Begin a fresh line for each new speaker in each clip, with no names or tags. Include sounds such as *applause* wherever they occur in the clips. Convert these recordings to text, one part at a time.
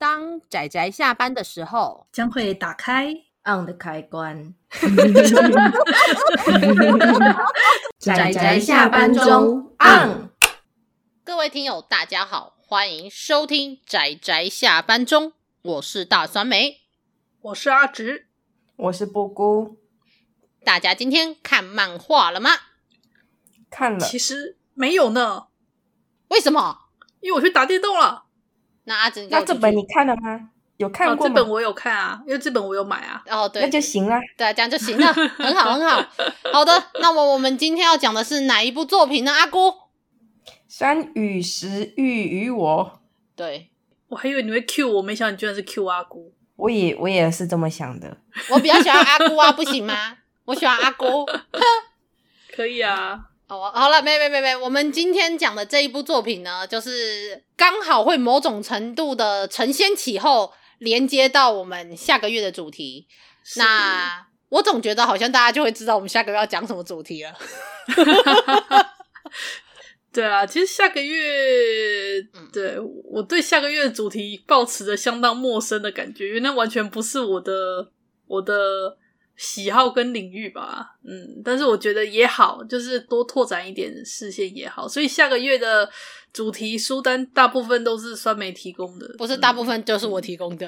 当仔仔下班的时候，
将会打开
on 的开关。*laughs*
仔仔下班中 on。
各位听友，大家好，欢迎收听仔仔下班中，我是大酸梅，
我是阿直，
我是布姑。
大家今天看漫画了吗？
看了，
其实没有呢。
为什么？
因为我去打电动了。
那阿紫，
那这本你看了吗？有看过吗？
哦，这本我有看啊，因为这本我有买啊。
哦，对，
那就行了。
对，这样就行了，很好，很好。好的，那么我们今天要讲的是哪一部作品呢？阿姑，
山与食欲与我。
对，
我还以为你会 Q 我，没想到你居然是 Q 阿姑。
我也我也是这么想的。
我比较喜欢阿姑啊，不行吗？我喜欢阿姑。*laughs*
可以啊。
哦，好了，没没没没，我们今天讲的这一部作品呢，就是刚好会某种程度的承先启后，连接到我们下个月的主题。那我总觉得好像大家就会知道我们下个月要讲什么主题了。*laughs*
对啊，其实下个月，对，我对下个月的主题抱持着相当陌生的感觉，因为那完全不是我的我的。喜好跟领域吧，嗯，但是我觉得也好，就是多拓展一点视线也好。所以下个月的主题书单大部分都是酸梅提供的，
不是大部分就是我提供的。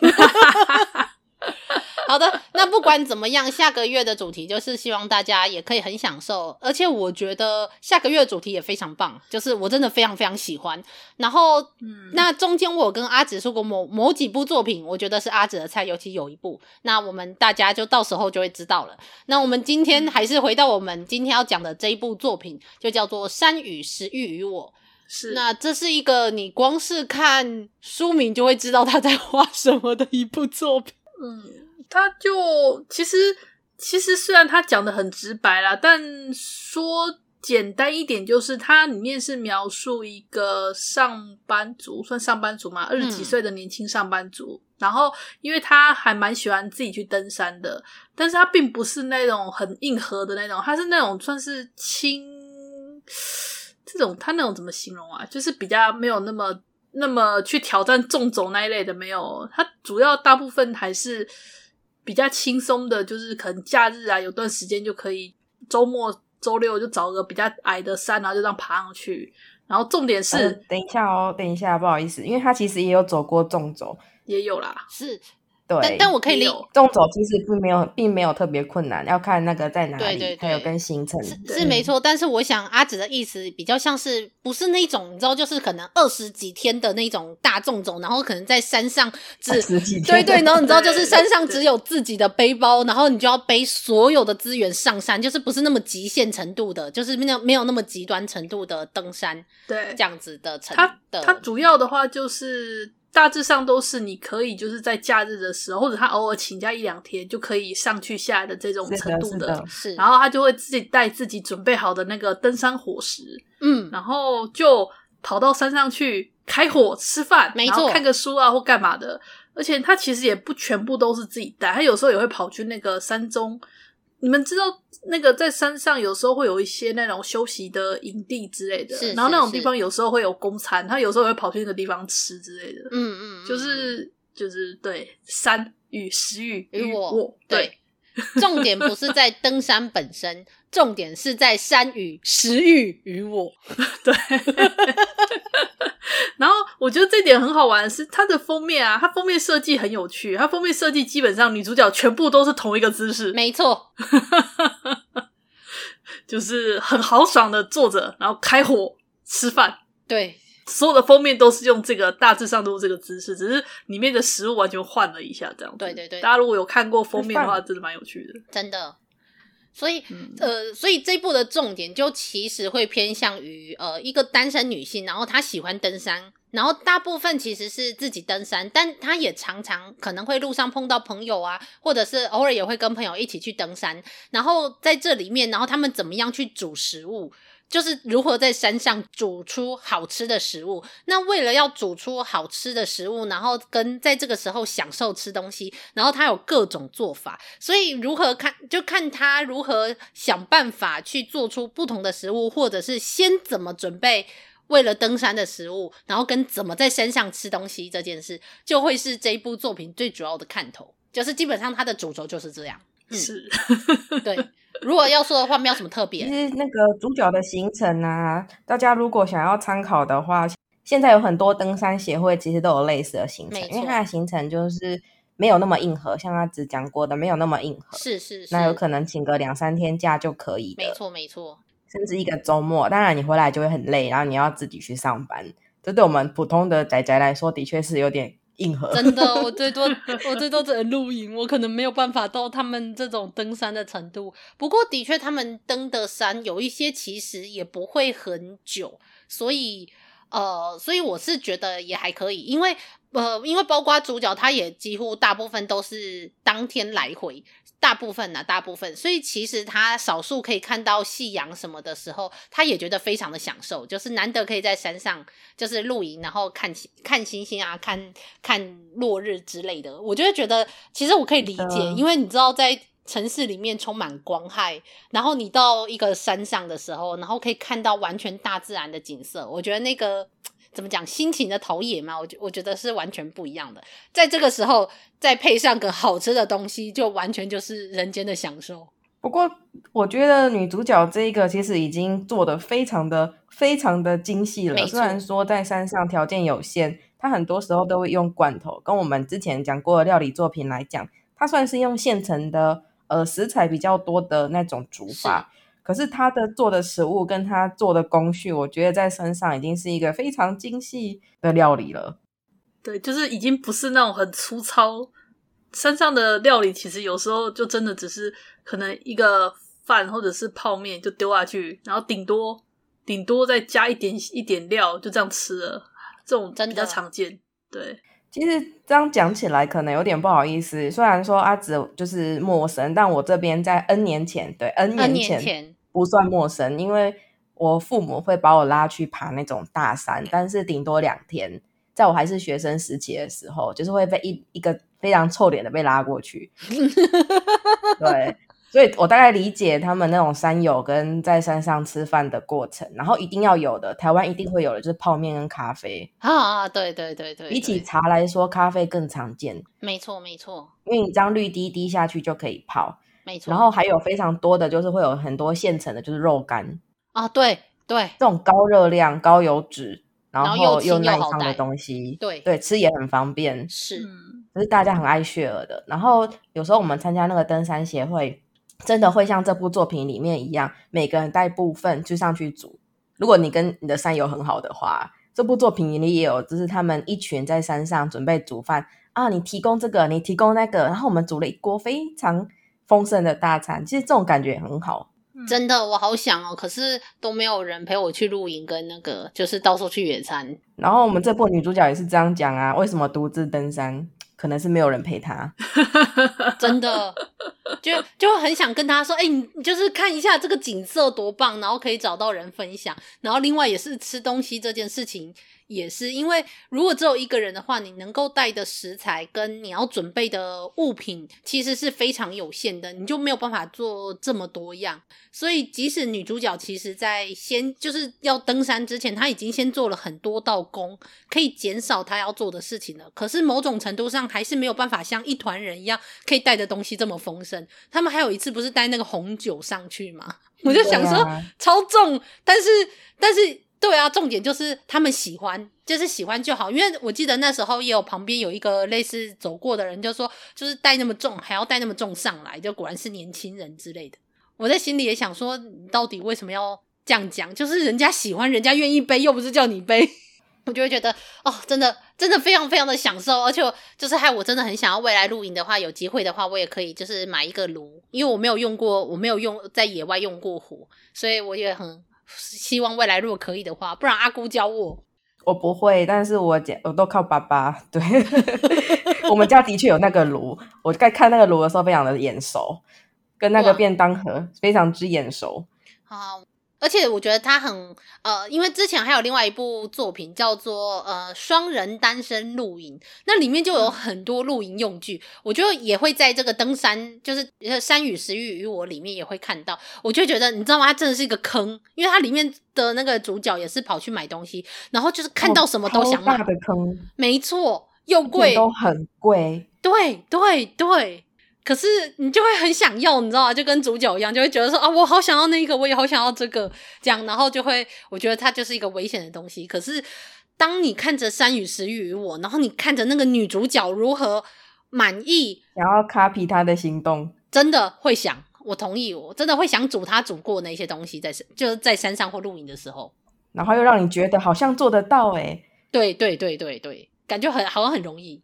嗯 *laughs* 好的，*laughs* 那不管怎么样，下个月的主题就是希望大家也可以很享受，而且我觉得下个月的主题也非常棒，就是我真的非常非常喜欢。然后，嗯，那中间我跟阿紫说过某某几部作品，我觉得是阿紫的菜，尤其有一部，那我们大家就到时候就会知道了。那我们今天还是回到我们今天要讲的这一部作品，就叫做《山与食欲与我》。
是，
那这是一个你光是看书名就会知道他在画什么的一部作品，
嗯。他就其实其实虽然他讲的很直白啦，但说简单一点，就是它里面是描述一个上班族，算上班族嘛，二十几岁的年轻上班族。嗯、然后，因为他还蛮喜欢自己去登山的，但是他并不是那种很硬核的那种，他是那种算是轻这种，他那种怎么形容啊？就是比较没有那么那么去挑战纵走那一类的，没有。他主要大部分还是。比较轻松的，就是可能假日啊，有段时间就可以，周末、周六就找个比较矮的山，然后就这样爬上去。然后重点是，呃、
等一下哦，等一下，不好意思，因为他其实也有走过纵走，
也有啦，
是。
对，
但但我可以理解，
纵走其实并没有，并没有特别困难，要看那个在哪里，
对对对，
还有跟行程
是是没错。但是我想阿紫的意思比较像是，不是那种你知道，就是可能二十几天的那种大众走，然后可能在山上只
二十几天，
对对，然后你知道，就是山上只有自己的背包，然后你就要背所有的资源上山，就是不是那么极限程度的，就是没有没有那么极端程度的登山，
对，
这样子的程
度的。它它主要的话就是。大致上都是你可以就是在假日的时候，或者他偶尔请假一两天就可以上去下来的这种程度的。
是的，
是。
然后他就会自己带自己准备好的那个登山伙食，嗯，然后就跑到山上去开火吃饭，
没错，
然后看个书啊或干嘛的。而且他其实也不全部都是自己带，他有时候也会跑去那个山中。你们知道那个在山上有时候会有一些那种休息的营地之类的，然后那种地方有时候会有公餐，他有时候会跑去那个地方吃之类的。嗯嗯，就是就是对，山与食欲与我，
对，重点不是在登山本身，重点是在山与食欲与我，*laughs*
对。我觉得这点很好玩的是它的封面啊，它封面设计很有趣。它封面设计基本上女主角全部都是同一个姿势，
没错，*laughs*
就是很豪爽的坐着，然后开火吃饭。
对，
所有的封面都是用这个，大致上都是这个姿势，只是里面的食物完全换了一下，这样子。
对对对，
大家如果有看过封面的话，真的蛮有趣的，
真的。所以，呃，所以这一部的重点就其实会偏向于呃一个单身女性，然后她喜欢登山，然后大部分其实是自己登山，但她也常常可能会路上碰到朋友啊，或者是偶尔也会跟朋友一起去登山，然后在这里面，然后他们怎么样去煮食物。就是如何在山上煮出好吃的食物。那为了要煮出好吃的食物，然后跟在这个时候享受吃东西，然后他有各种做法。所以如何看，就看他如何想办法去做出不同的食物，或者是先怎么准备为了登山的食物，然后跟怎么在山上吃东西这件事，就会是这一部作品最主要的看头。就是基本上它的主轴就是这样。嗯、是，*laughs* 对。如果要说的话，没有什么特别。
其实那个主角的行程啊，大家如果想要参考的话，现在有很多登山协会其实都有类似的行程，因为它的行程就是没有那么硬核，像他只讲过的没有那么硬核。
是是是。
那有可能请个两三天假就可以。
没错没错。
甚至一个周末，当然你回来就会很累，然后你要自己去上班，这对我们普通的仔仔来说，的确是有点硬核。
真的，*laughs* 我最多我最多只能露营，我可能没有办法到他们这种登山的程度。不过的确，他们登的山有一些其实也不会很久，所以呃，所以我是觉得也还可以，因为呃，因为包括主角他也几乎大部分都是当天来回。大部分呢、啊，大部分，所以其实他少数可以看到夕阳什么的时候，他也觉得非常的享受，就是难得可以在山上就是露营，然后看看星星啊，看看落日之类的。我就会觉得，其实我可以理解，因为你知道，在城市里面充满光害，然后你到一个山上的时候，然后可以看到完全大自然的景色，我觉得那个。怎么讲心情的陶冶嘛？我觉我觉得是完全不一样的。在这个时候，再配上个好吃的东西，就完全就是人间的享受。
不过，我觉得女主角这一个其实已经做得非常的、非常的精细了。虽然说在山上条件有限，她很多时候都会用罐头。跟我们之前讲过的料理作品来讲，她算是用现成的呃食材比较多的那种煮法。可是他的做的食物跟他做的工序，我觉得在身上已经是一个非常精细的料理了。
对，就是已经不是那种很粗糙。山上的料理其实有时候就真的只是可能一个饭或者是泡面就丢下去，然后顶多顶多再加一点一点料，就这样吃了。这种比较常见。对，
其实这样讲起来可能有点不好意思。虽然说阿紫就是陌生，但我这边在 N 年前，对 N 年前。不算陌生，因为我父母会把我拉去爬那种大山，但是顶多两天。在我还是学生时期的时候，就是会被一一个非常臭脸的被拉过去。*laughs* 对，所以我大概理解他们那种山友跟在山上吃饭的过程。然后一定要有的，台湾一定会有的，就是泡面跟咖啡
啊啊！对对对对，
比起茶来说，咖啡更常见。
没错没错，
因为你这样绿滴滴下去就可以泡。
没错，
然后还有非常多的就是会有很多现成的，就是肉干
啊，对对，
这种高热量、高油脂，然后又耐烫的东西，
对
对，吃也很方便，
是，
就是大家很爱 share 的。然后有时候我们参加那个登山协会，真的会像这部作品里面一样，每个人带部分就上去煮。如果你跟你的山友很好的话，这部作品里也有，就是他们一群在山上准备煮饭啊，你提供这个，你提供那个，然后我们煮了一锅非常。丰盛的大餐，其实这种感觉很好。
真的，我好想哦，可是都没有人陪我去露营，跟那个就是到处去野餐。
然后我们这部女主角也是这样讲啊，为什么独自登山？可能是没有人陪他。*laughs*
真的，就就很想跟他说，哎、欸，你就是看一下这个景色多棒，然后可以找到人分享。然后另外也是吃东西这件事情。也是因为，如果只有一个人的话，你能够带的食材跟你要准备的物品其实是非常有限的，你就没有办法做这么多样。所以，即使女主角其实在先就是要登山之前，她已经先做了很多道工，可以减少她要做的事情了。可是，某种程度上还是没有办法像一团人一样可以带的东西这么丰盛。他们还有一次不是带那个红酒上去吗？*laughs* 我就想说超重，但是但是。对啊，重点就是他们喜欢，就是喜欢就好。因为我记得那时候也有旁边有一个类似走过的人，就说就是带那么重，还要带那么重上来，就果然是年轻人之类的。我在心里也想说，你到底为什么要这样讲？就是人家喜欢，人家愿意背，又不是叫你背。我就会觉得哦，真的真的非常非常的享受，而且就是害我真的很想要未来露营的话，有机会的话，我也可以就是买一个炉，因为我没有用过，我没有用在野外用过火，所以我也很。希望未来如果可以的话，不然阿姑教我，
我不会，但是我家我都靠爸爸。对，*laughs* *laughs* 我们家的确有那个炉，我在看那个炉的时候非常的眼熟，跟那个便当盒非常之眼熟。
好，而且我觉得他很呃，因为之前还有另外一部作品叫做呃双人单身露营，那里面就有很多露营用具，我觉得也会在这个登山就是山与食欲与我里面也会看到，我就觉得你知道吗？它真的是一个坑，因为它里面的那个主角也是跑去买东西，然后就是看到什么都想买，
哦、大的坑，
没错，又贵，
都很贵，
对对对。可是你就会很想要，你知道吗？就跟主角一样，就会觉得说啊，我好想要那个，我也好想要这个，这样，然后就会，我觉得它就是一个危险的东西。可是当你看着山与食欲与我，然后你看着那个女主角如何满意，
想要 copy 她的行动，
真的会想，我同意，我真的会想煮她煮过那些东西在，在就是在山上或露营的时候，
然后又让你觉得好像做得到，诶
对对对对对，感觉很好像很容易。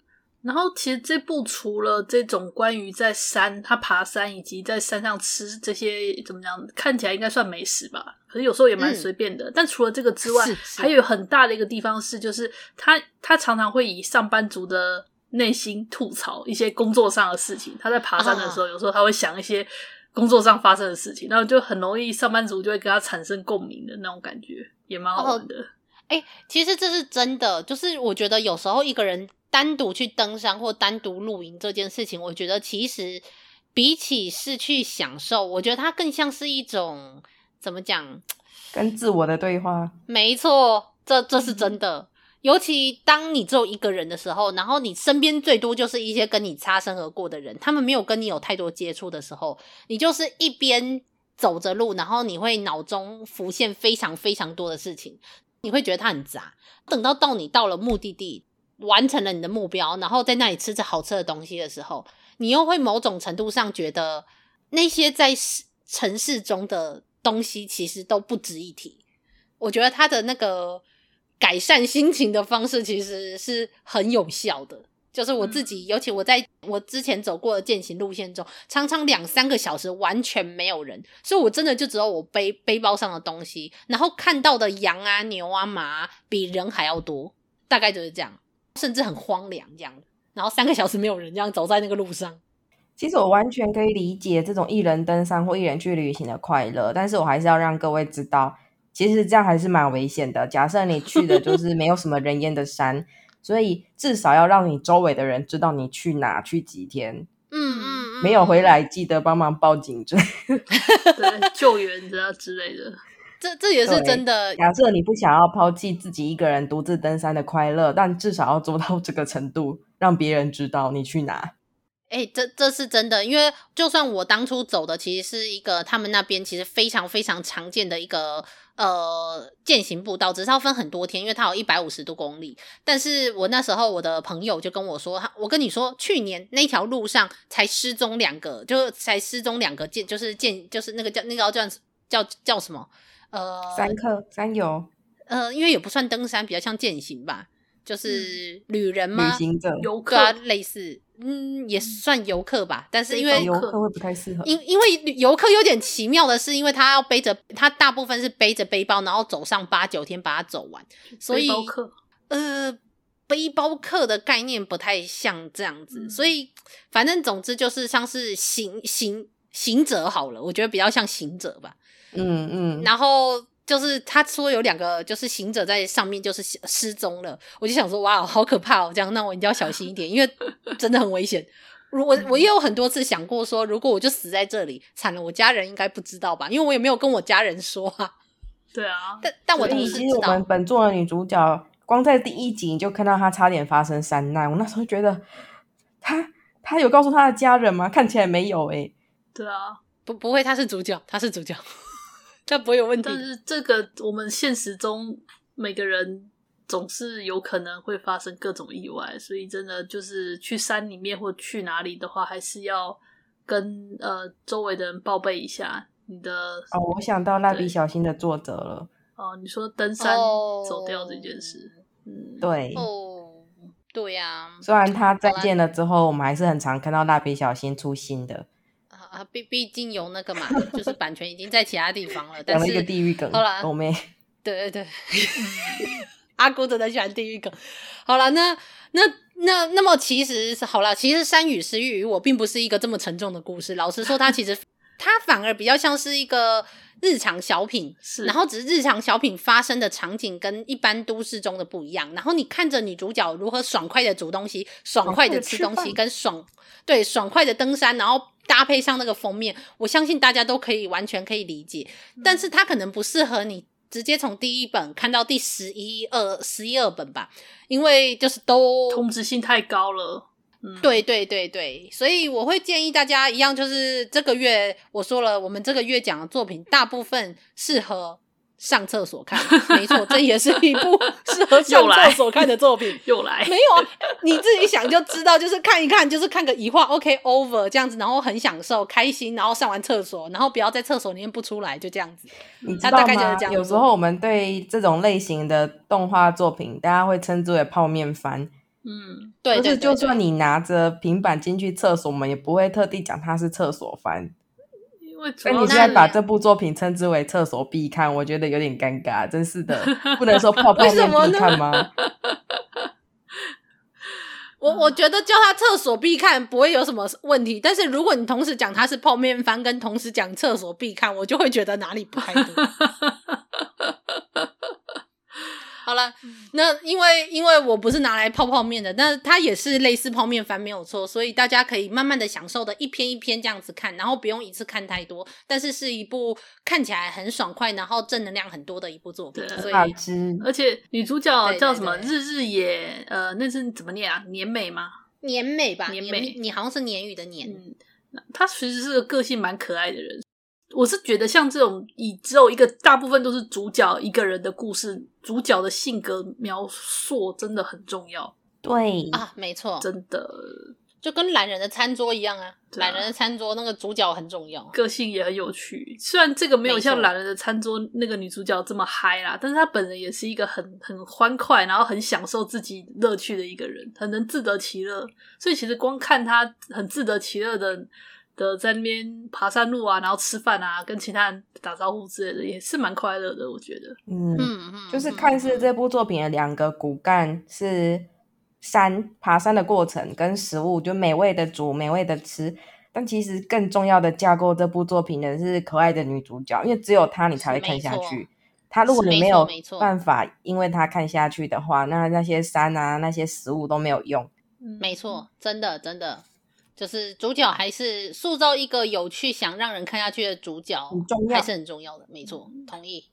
然后其实这部除了这种关于在山他爬山以及在山上吃这些怎么讲，看起来应该算美食吧，可是有时候也蛮随便的。嗯、但除了这个之外，还有很大的一个地方是，就是他他常常会以上班族的内心吐槽一些工作上的事情。他在爬山的时候，有时候他会想一些工作上发生的事情，然后就很容易上班族就会跟他产生共鸣的那种感觉，也蛮好玩的。
哎、欸，其实这是真的，就是我觉得有时候一个人。单独去登山或单独露营这件事情，我觉得其实比起是去享受，我觉得它更像是一种怎么讲？
跟自我的对话。
没错，这这是真的。尤其当你只有一个人的时候，然后你身边最多就是一些跟你擦身而过的人，他们没有跟你有太多接触的时候，你就是一边走着路，然后你会脑中浮现非常非常多的事情，你会觉得它很杂。等到到你到了目的地。完成了你的目标，然后在那里吃着好吃的东西的时候，你又会某种程度上觉得那些在城市中的东西其实都不值一提。我觉得他的那个改善心情的方式其实是很有效的。就是我自己，尤其我在我之前走过的践行路线中，常常两三个小时完全没有人，所以我真的就只有我背背包上的东西，然后看到的羊啊、牛啊、马啊比人还要多，大概就是这样。甚至很荒凉这样，然后三个小时没有人这样走在那个路上。
其实我完全可以理解这种一人登山或一人去旅行的快乐，但是我还是要让各位知道，其实这样还是蛮危险的。假设你去的就是没有什么人烟的山，所以至少要让你周围的人知道你去哪去几天。
嗯嗯，嗯，
没有回来记得帮忙报警之类 *laughs*
对，救援这样之类的。
这这也是真的。
假设你不想要抛弃自己一个人独自登山的快乐，但至少要做到这个程度，让别人知道你去哪。
哎，这这是真的，因为就算我当初走的其实是一个他们那边其实非常非常常见的一个呃健行步道，只是要分很多天，因为它有一百五十多公里。但是我那时候我的朋友就跟我说，我跟你说，去年那条路上才失踪两个，就才失踪两个健，就是健，就是那个叫那个叫叫叫什么？呃，
山客、山友，
呃，因为也不算登山，比较像践行吧，就是旅人嘛，
旅行者、
游客
类似，嗯，也算游客吧。但是因为
游客会不太适合，
因因为游客有点奇妙的是，因为他要背着，他大部分是背着背包，然后走上八九天把它走完，所以呃，背包客的概念不太像这样子，嗯、所以反正总之就是像是行行行者好了，我觉得比较像行者吧。
嗯嗯，
然后就是他说有两个就是行者在上面就是失踪了，我就想说哇，好可怕哦，这样那我一定要小心一点，因为真的很危险。如我我也有很多次想过说，如果我就死在这里，惨了，我家人应该不知道吧？因为我也没有跟我家人说啊。
对啊，
但但我第
其实我们本作的女主角，光在第一集你就看到她差点发生山难，我那时候觉得她她有告诉她的家人吗？看起来没有诶、欸。
对啊，
不不会，她是主角，她是主角。这不会有问题，
但是这个我们现实中每个人总是有可能会发生各种意外，所以真的就是去山里面或去哪里的话，还是要跟呃周围的人报备一下你的。
哦，我想到蜡笔小新的作者了。
哦，你说登山走掉这件事，哦、嗯，
对，
哦，对呀。
虽然他再见了之后，我们还是很常看到蜡笔小新出新的。
啊，毕毕竟有那个嘛，就是版权已经在其他地方了。*laughs* 但是
一个地狱梗，
好了，
我没。
对对对，阿姑真的喜欢地狱梗。好了，那那那那么其实是好了，其实山雨私欲与我并不是一个这么沉重的故事。老实说，它其实它反而比较像是一个日常小品，
是，
然后只是日常小品发生的场景跟一般都市中的不一样。然后你看着女主角如何爽快的煮东西，爽快的吃东西，跟爽对爽快的登山，然后搭配上那个封面，我相信大家都可以完全可以理解。但是它可能不适合你直接从第一本看到第十一二十一二本吧，因为就是都
同质性太高了。
嗯、对对对对，所以我会建议大家一样，就是这个月我说了，我们这个月讲的作品大部分适合上厕所看。没错，这也是一部 *laughs* 适合上厕所看的作品。*laughs*
又来，
没有啊？你自己想就知道，就是看一看，就是看个一话，OK over 这样子，然后很享受、开心，然后上完厕所，然后不要在厕所里面不出来，就这样子。
你知道吗？大概就是这样。有时候我们对这种类型的动画作品，大家会称之为泡面番。
嗯，对，
就是就算你拿着平板进去厕所，我们也不会特地讲它是厕所翻。
因为，
那你现在把这部作品称之为厕所必看，我觉得有点尴尬，真是的，不能说泡泡面必看吗？*laughs*
我我觉得叫它厕所必看不会有什么问题，但是如果你同时讲它是泡面番，跟同时讲厕所必看，我就会觉得哪里不太对。*laughs* 好了，那因为因为我不是拿来泡泡面的，那它也是类似泡面番没有错，所以大家可以慢慢的享受的一篇一篇这样子看，然后不用一次看太多，但是是一部看起来很爽快，然后正能量很多的一部作品。所以，
而且女主角叫什么？日日野，呃，那是怎么念啊？年美吗？
年美吧，
年美，
你，你好像是年语的年。
嗯，她其实是个个性蛮可爱的人。我是觉得像这种以只有一个大部分都是主角一个人的故事，主角的性格描述真的很重要。
对
啊，没错，
真的
就跟懒人的餐桌一样啊。懒人的餐桌那个主角很重要，
个性也很有趣。虽然这个没有像懒人的餐桌那个女主角这么嗨啦，但是她本人也是一个很很欢快，然后很享受自己乐趣的一个人，很能自得其乐。所以其实光看她很自得其乐的。的在那边爬山路啊，然后吃饭啊，跟其他人打招呼之类的，也是蛮快乐的。我觉得，
嗯嗯嗯，就是看似这部作品的两个骨干是山爬山的过程跟食物，就美味的煮，美味的吃。但其实更重要的架构这部作品的是可爱的女主角，因为只有她你才会看下去。她如果你没有办法，因为她看下去的话，那那些山啊，那些食物都没有用。
没错，真的真的。就是主角还是塑造一个有趣、想让人看下去的主角，还是很重要的。没错，同意。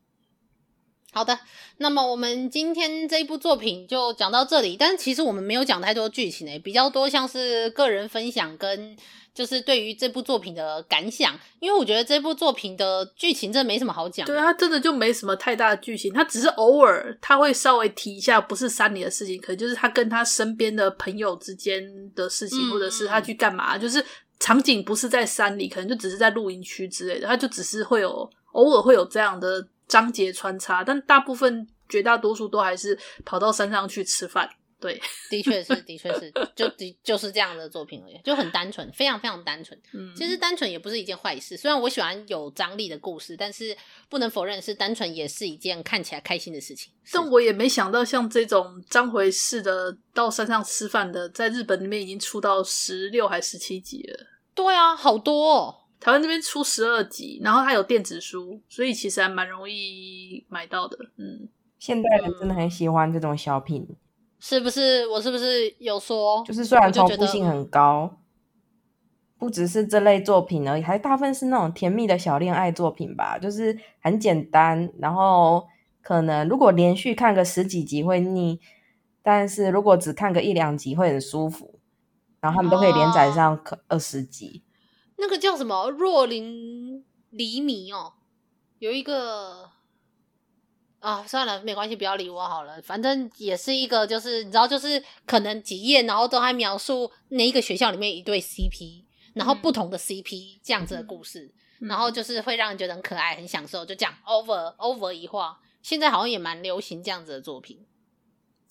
好的，那么我们今天这一部作品就讲到这里。但是其实我们没有讲太多剧情诶，比较多像是个人分享跟。就是对于这部作品的感想，因为我觉得这部作品的剧情真的没什么好讲。
对，它真的就没什么太大的剧情，它只是偶尔他会稍微提一下，不是山里的事情，可能就是他跟他身边的朋友之间的事情，嗯、或者是他去干嘛，就是场景不是在山里，可能就只是在露营区之类的，他就只是会有偶尔会有这样的章节穿插，但大部分绝大多数都还是跑到山上去吃饭。对，*laughs*
的确是，的确是，就的就是这样的作品而已，就很单纯，非常非常单纯。嗯，其实单纯也不是一件坏事。虽然我喜欢有张力的故事，但是不能否认是单纯也是一件看起来开心的事情。
但我也没想到，像这种章回式的到山上吃饭的，在日本里面已经出到十六还十七集了。
对啊，好多哦。
台湾这边出十二集，然后它有电子书，所以其实还蛮容易买到的。嗯，
现代人真的很喜欢这种小品。
是不是我是不是有说？
就是虽然重复性很高，不只是这类作品而已，还大部分是那种甜蜜的小恋爱作品吧。就是很简单，然后可能如果连续看个十几集会腻，但是如果只看个一两集会很舒服。然后他们都可以连载上二十集。
哦，那个叫什么？若琳厘米哦，有一个。啊，算了，没关系，不要理我好了。反正也是一个，就是你知道，就是可能几页，然后都还描述那一个学校里面一对 CP，然后不同的 CP 这样子的故事，嗯、然后就是会让人觉得很可爱，很享受。就这样 over over 一话，现在好像也蛮流行这样子的作品，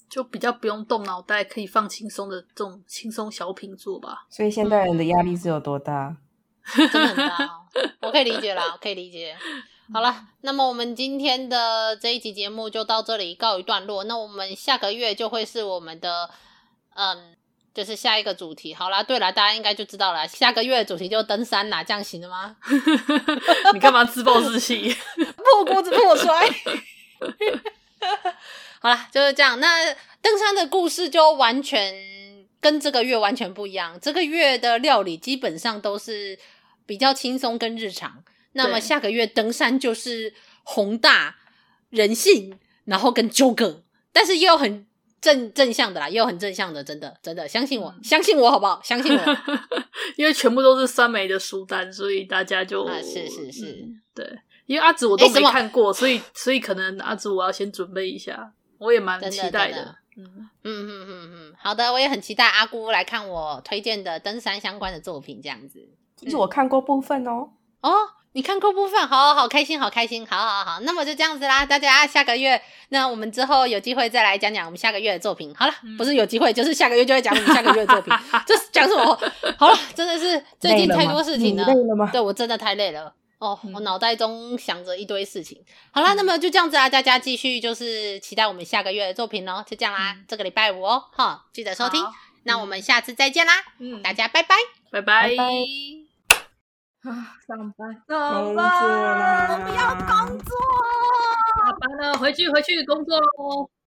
就比较不用动脑袋，可以放轻松的这种轻松小品作吧。
所以现代人的压力是有多大？*laughs*
真的很大，*laughs* 我可以理解啦，我可以理解。好了，那么我们今天的这一集节目就到这里告一段落。那我们下个月就会是我们的嗯就是下一个主题。好啦，对了，大家应该就知道了，下个月的主题就登山啦，这样行了吗？*laughs*
你干嘛自暴自弃？
破锅子破摔。好了，就是这样。那登山的故事就完全跟这个月完全不一样。这个月的料理基本上都是比较轻松跟日常。那么下个月登山就是宏大人性，然后跟纠葛，但是也有很正正向的啦，也有很正向的，真的真的。相信我，嗯、相信我好不好？相信我，*laughs*
因为全部都是酸梅的书单，所以大家就、
啊、是是是、嗯，
对，因为阿紫我都没看过，所以所以可能阿紫我要先准备一下，我也蛮期待的，的嗯
嗯嗯嗯嗯，好的，我也很期待阿姑来看我推荐的登山相关的作品，这样子，
其实我看过部分哦，
哦。你看过部分，好好好，开心，好开心，好好好，那么就这样子啦，大家下个月，那我们之后有机会再来讲讲我们下个月的作品。好了，嗯、不是有机会，就是下个月就会讲我们下个月的作品。*laughs* 这是讲什么？好了，真的是最近太多事情了，
累了吗？
对，我真的太累了哦，嗯、我脑袋中想着一堆事情。好啦，那么就这样子啊，大家继续就是期待我们下个月的作品喽，就这样啦，嗯、这个礼拜五哦，哈，记得收听。那我们下次再见啦，嗯，大家拜拜，
拜拜。拜拜
啊，上班，
上班，我
不要工作，
下班了，回去，回去工作喽。